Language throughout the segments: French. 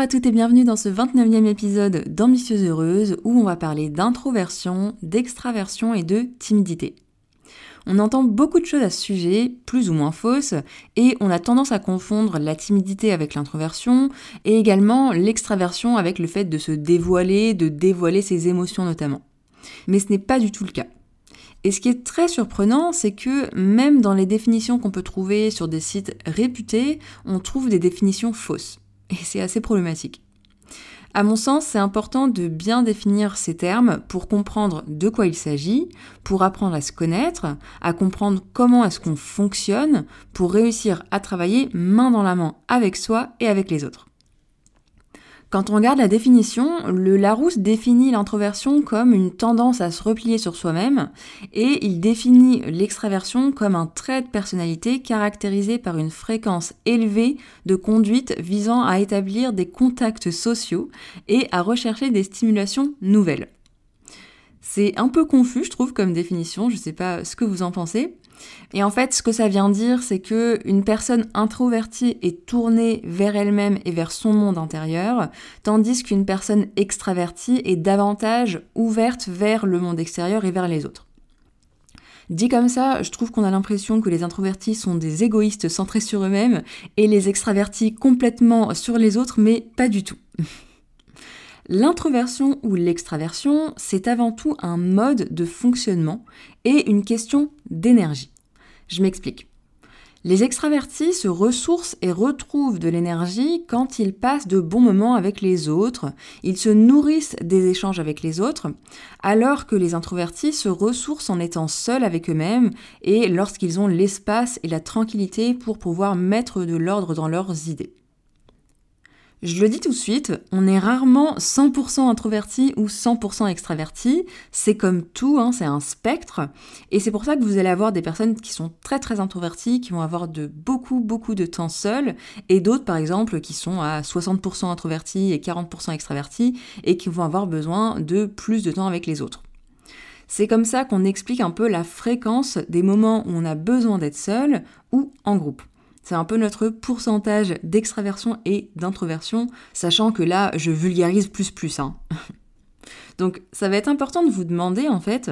à toutes et bienvenue dans ce 29e épisode d'Ambitieuse Heureuse où on va parler d'introversion, d'extraversion et de timidité. On entend beaucoup de choses à ce sujet, plus ou moins fausses, et on a tendance à confondre la timidité avec l'introversion, et également l'extraversion avec le fait de se dévoiler, de dévoiler ses émotions notamment. Mais ce n'est pas du tout le cas. Et ce qui est très surprenant, c'est que même dans les définitions qu'on peut trouver sur des sites réputés, on trouve des définitions fausses et c'est assez problématique. À mon sens, c'est important de bien définir ces termes pour comprendre de quoi il s'agit, pour apprendre à se connaître, à comprendre comment est-ce qu'on fonctionne, pour réussir à travailler main dans la main avec soi et avec les autres. Quand on regarde la définition, le Larousse définit l'introversion comme une tendance à se replier sur soi-même et il définit l'extraversion comme un trait de personnalité caractérisé par une fréquence élevée de conduite visant à établir des contacts sociaux et à rechercher des stimulations nouvelles. C'est un peu confus, je trouve, comme définition, je sais pas ce que vous en pensez. Et en fait, ce que ça vient dire, c'est que une personne introvertie est tournée vers elle-même et vers son monde intérieur, tandis qu'une personne extravertie est davantage ouverte vers le monde extérieur et vers les autres. Dit comme ça, je trouve qu'on a l'impression que les introvertis sont des égoïstes centrés sur eux-mêmes et les extravertis complètement sur les autres, mais pas du tout. L'introversion ou l'extraversion, c'est avant tout un mode de fonctionnement et une question d'énergie. Je m'explique. Les extravertis se ressourcent et retrouvent de l'énergie quand ils passent de bons moments avec les autres, ils se nourrissent des échanges avec les autres, alors que les introvertis se ressourcent en étant seuls avec eux-mêmes et lorsqu'ils ont l'espace et la tranquillité pour pouvoir mettre de l'ordre dans leurs idées. Je le dis tout de suite, on est rarement 100% introverti ou 100% extraverti. C'est comme tout, hein, c'est un spectre. Et c'est pour ça que vous allez avoir des personnes qui sont très très introverties, qui vont avoir de beaucoup beaucoup de temps seules, et d'autres par exemple qui sont à 60% introvertis et 40% extravertis, et qui vont avoir besoin de plus de temps avec les autres. C'est comme ça qu'on explique un peu la fréquence des moments où on a besoin d'être seul ou en groupe. C'est un peu notre pourcentage d'extraversion et d'introversion, sachant que là, je vulgarise plus plus. Hein. Donc, ça va être important de vous demander en fait,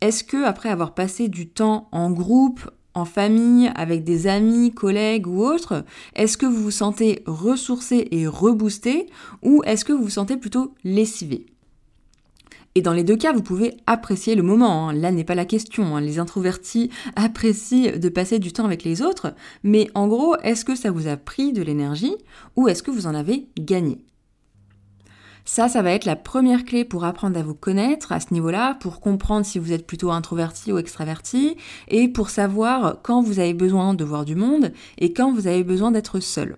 est-ce que après avoir passé du temps en groupe, en famille, avec des amis, collègues ou autres, est-ce que vous vous sentez ressourcé et reboosté ou est-ce que vous vous sentez plutôt lessivé? Et dans les deux cas, vous pouvez apprécier le moment. Hein. Là n'est pas la question. Hein. Les introvertis apprécient de passer du temps avec les autres. Mais en gros, est-ce que ça vous a pris de l'énergie ou est-ce que vous en avez gagné? Ça, ça va être la première clé pour apprendre à vous connaître à ce niveau-là, pour comprendre si vous êtes plutôt introverti ou extraverti, et pour savoir quand vous avez besoin de voir du monde et quand vous avez besoin d'être seul.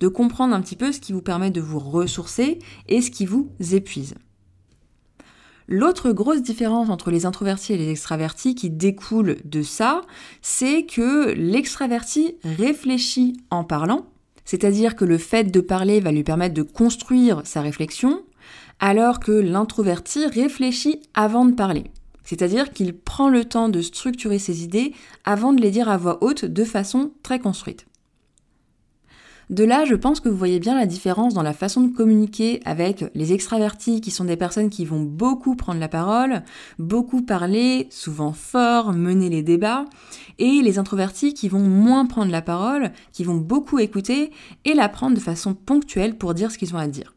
De comprendre un petit peu ce qui vous permet de vous ressourcer et ce qui vous épuise. L'autre grosse différence entre les introvertis et les extravertis qui découle de ça, c'est que l'extraverti réfléchit en parlant, c'est-à-dire que le fait de parler va lui permettre de construire sa réflexion, alors que l'introverti réfléchit avant de parler. C'est-à-dire qu'il prend le temps de structurer ses idées avant de les dire à voix haute de façon très construite. De là, je pense que vous voyez bien la différence dans la façon de communiquer avec les extravertis qui sont des personnes qui vont beaucoup prendre la parole, beaucoup parler, souvent fort, mener les débats, et les introvertis qui vont moins prendre la parole, qui vont beaucoup écouter et la prendre de façon ponctuelle pour dire ce qu'ils ont à dire.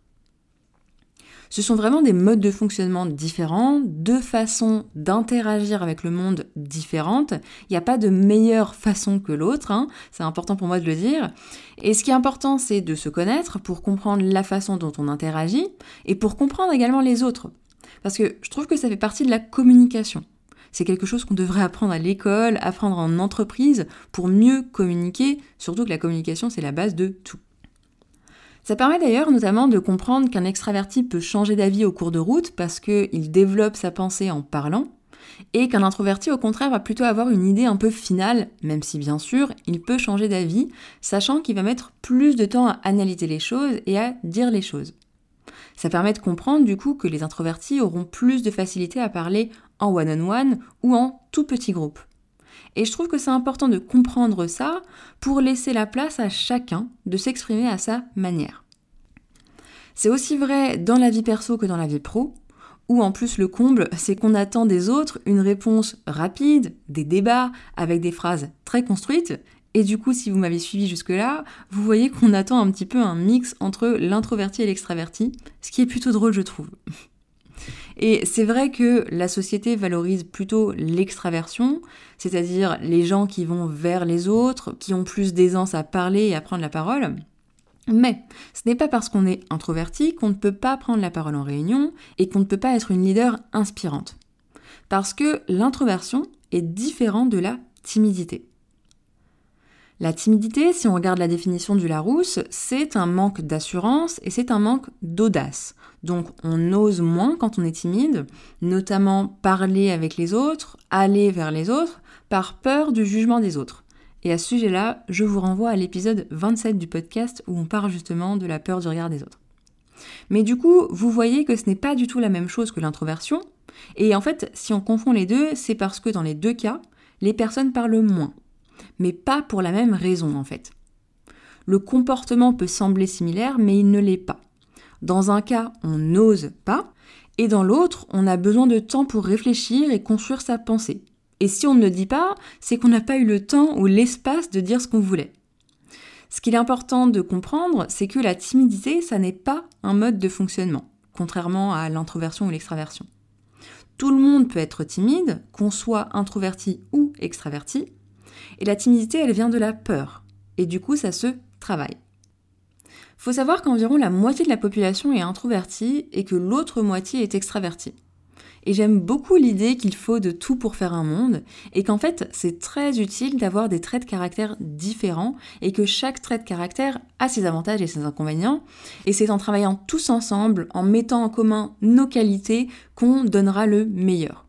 Ce sont vraiment des modes de fonctionnement différents, deux façons d'interagir avec le monde différentes. Il n'y a pas de meilleure façon que l'autre, hein. c'est important pour moi de le dire. Et ce qui est important, c'est de se connaître pour comprendre la façon dont on interagit et pour comprendre également les autres. Parce que je trouve que ça fait partie de la communication. C'est quelque chose qu'on devrait apprendre à l'école, apprendre en entreprise pour mieux communiquer, surtout que la communication c'est la base de tout. Ça permet d'ailleurs notamment de comprendre qu'un extraverti peut changer d'avis au cours de route parce qu'il développe sa pensée en parlant, et qu'un introverti au contraire va plutôt avoir une idée un peu finale, même si bien sûr il peut changer d'avis, sachant qu'il va mettre plus de temps à analyser les choses et à dire les choses. Ça permet de comprendre du coup que les introvertis auront plus de facilité à parler en one-on-one ou en tout petit groupe. Et je trouve que c'est important de comprendre ça pour laisser la place à chacun de s'exprimer à sa manière. C'est aussi vrai dans la vie perso que dans la vie pro, où en plus le comble, c'est qu'on attend des autres une réponse rapide, des débats avec des phrases très construites, et du coup, si vous m'avez suivi jusque-là, vous voyez qu'on attend un petit peu un mix entre l'introverti et l'extraverti, ce qui est plutôt drôle, je trouve. Et c'est vrai que la société valorise plutôt l'extraversion, c'est-à-dire les gens qui vont vers les autres, qui ont plus d'aisance à parler et à prendre la parole. Mais ce n'est pas parce qu'on est introverti qu'on ne peut pas prendre la parole en réunion et qu'on ne peut pas être une leader inspirante. Parce que l'introversion est différente de la timidité. La timidité, si on regarde la définition du Larousse, c'est un manque d'assurance et c'est un manque d'audace. Donc on ose moins quand on est timide, notamment parler avec les autres, aller vers les autres, par peur du jugement des autres. Et à ce sujet-là, je vous renvoie à l'épisode 27 du podcast où on parle justement de la peur du regard des autres. Mais du coup, vous voyez que ce n'est pas du tout la même chose que l'introversion. Et en fait, si on confond les deux, c'est parce que dans les deux cas, les personnes parlent moins mais pas pour la même raison en fait. Le comportement peut sembler similaire, mais il ne l'est pas. Dans un cas, on n'ose pas, et dans l'autre, on a besoin de temps pour réfléchir et construire sa pensée. Et si on ne dit pas, c'est qu'on n'a pas eu le temps ou l'espace de dire ce qu'on voulait. Ce qu'il est important de comprendre, c'est que la timidité, ça n'est pas un mode de fonctionnement, contrairement à l'introversion ou l'extraversion. Tout le monde peut être timide, qu'on soit introverti ou extraverti, et la timidité, elle vient de la peur. Et du coup, ça se travaille. Faut savoir qu'environ la moitié de la population est introvertie et que l'autre moitié est extravertie. Et j'aime beaucoup l'idée qu'il faut de tout pour faire un monde et qu'en fait c'est très utile d'avoir des traits de caractère différents et que chaque trait de caractère a ses avantages et ses inconvénients. Et c'est en travaillant tous ensemble, en mettant en commun nos qualités, qu'on donnera le meilleur.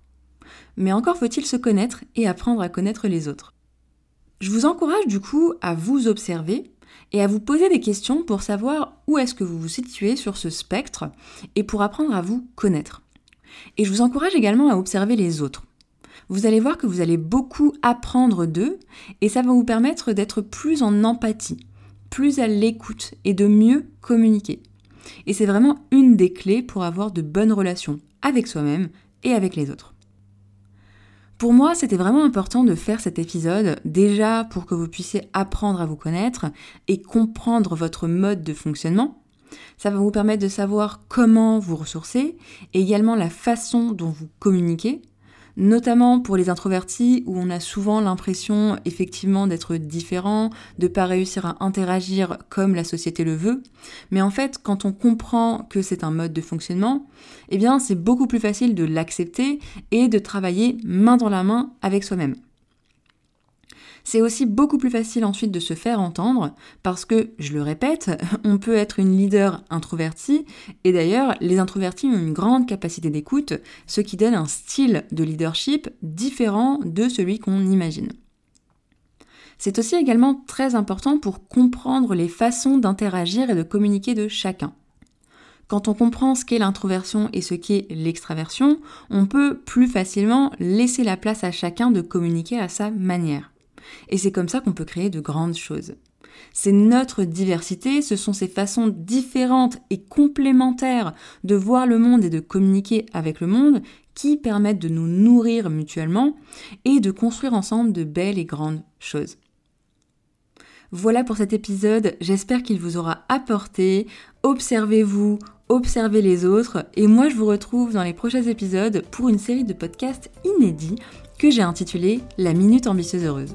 Mais encore faut-il se connaître et apprendre à connaître les autres. Je vous encourage du coup à vous observer et à vous poser des questions pour savoir où est-ce que vous vous situez sur ce spectre et pour apprendre à vous connaître. Et je vous encourage également à observer les autres. Vous allez voir que vous allez beaucoup apprendre d'eux et ça va vous permettre d'être plus en empathie, plus à l'écoute et de mieux communiquer. Et c'est vraiment une des clés pour avoir de bonnes relations avec soi-même et avec les autres. Pour moi, c'était vraiment important de faire cet épisode, déjà pour que vous puissiez apprendre à vous connaître et comprendre votre mode de fonctionnement. Ça va vous permettre de savoir comment vous ressourcer et également la façon dont vous communiquez notamment pour les introvertis où on a souvent l'impression effectivement d'être différent, de pas réussir à interagir comme la société le veut. Mais en fait, quand on comprend que c'est un mode de fonctionnement, eh bien c'est beaucoup plus facile de l'accepter et de travailler main dans la main avec soi-même. C'est aussi beaucoup plus facile ensuite de se faire entendre parce que, je le répète, on peut être une leader introvertie et d'ailleurs les introvertis ont une grande capacité d'écoute, ce qui donne un style de leadership différent de celui qu'on imagine. C'est aussi également très important pour comprendre les façons d'interagir et de communiquer de chacun. Quand on comprend ce qu'est l'introversion et ce qu'est l'extraversion, on peut plus facilement laisser la place à chacun de communiquer à sa manière. Et c'est comme ça qu'on peut créer de grandes choses. C'est notre diversité, ce sont ces façons différentes et complémentaires de voir le monde et de communiquer avec le monde qui permettent de nous nourrir mutuellement et de construire ensemble de belles et grandes choses. Voilà pour cet épisode, j'espère qu'il vous aura apporté. Observez-vous, observez les autres et moi je vous retrouve dans les prochains épisodes pour une série de podcasts inédits que j'ai intitulé La Minute Ambitieuse Heureuse.